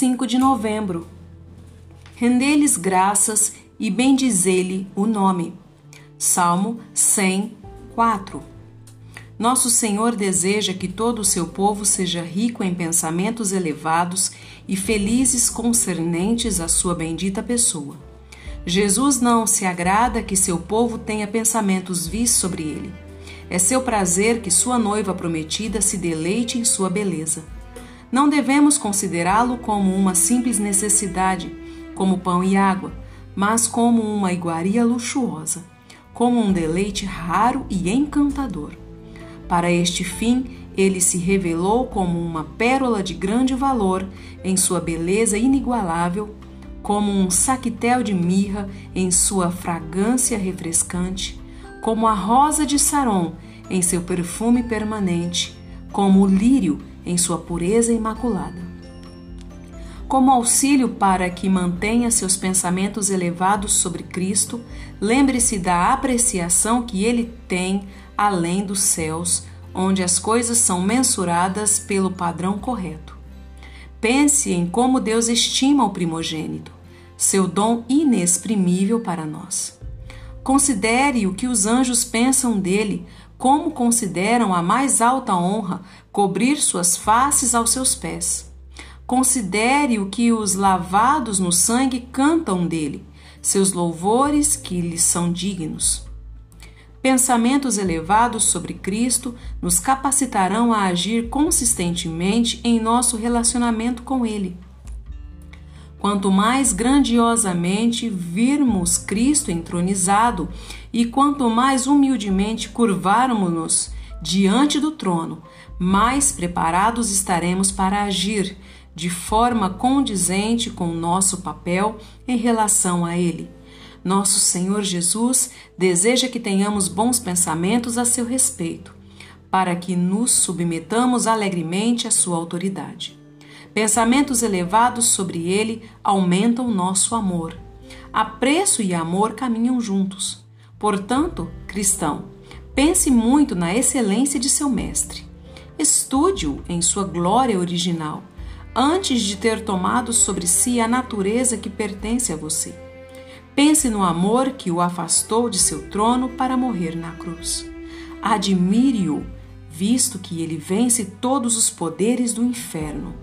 5 de novembro. Rendei-lhes graças e bendizei-lhe o nome. Salmo 104. Nosso Senhor deseja que todo o seu povo seja rico em pensamentos elevados e felizes concernentes à sua bendita pessoa. Jesus não se agrada que seu povo tenha pensamentos vis sobre ele. É seu prazer que sua noiva prometida se deleite em sua beleza. Não devemos considerá-lo como uma simples necessidade, como pão e água, mas como uma iguaria luxuosa, como um deleite raro e encantador. Para este fim, ele se revelou como uma pérola de grande valor em sua beleza inigualável, como um saquetel de mirra em sua fragrância refrescante, como a rosa de Saron em seu perfume permanente, como o lírio em sua pureza imaculada. Como auxílio para que mantenha seus pensamentos elevados sobre Cristo, lembre-se da apreciação que ele tem além dos céus, onde as coisas são mensuradas pelo padrão correto. Pense em como Deus estima o primogênito, seu dom inexprimível para nós. Considere o que os anjos pensam dele, como consideram a mais alta honra cobrir suas faces aos seus pés. Considere o que os lavados no sangue cantam dele, seus louvores que lhes são dignos. Pensamentos elevados sobre Cristo nos capacitarão a agir consistentemente em nosso relacionamento com Ele. Quanto mais grandiosamente virmos Cristo entronizado e quanto mais humildemente curvarmos-nos diante do trono, mais preparados estaremos para agir de forma condizente com o nosso papel em relação a Ele. Nosso Senhor Jesus deseja que tenhamos bons pensamentos a seu respeito, para que nos submetamos alegremente à sua autoridade. Pensamentos elevados sobre ele aumentam nosso amor. Apreço e amor caminham juntos. Portanto, cristão, pense muito na excelência de seu mestre. Estude-o em sua glória original, antes de ter tomado sobre si a natureza que pertence a você. Pense no amor que o afastou de seu trono para morrer na cruz. Admire-o, visto que ele vence todos os poderes do inferno.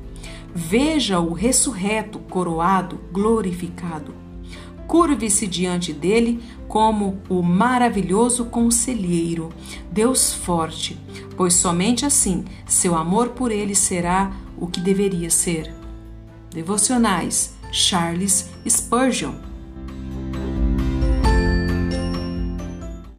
Veja-o ressurreto, coroado, glorificado. Curve-se diante dele como o maravilhoso conselheiro, Deus forte, pois somente assim seu amor por ele será o que deveria ser. Devocionais Charles Spurgeon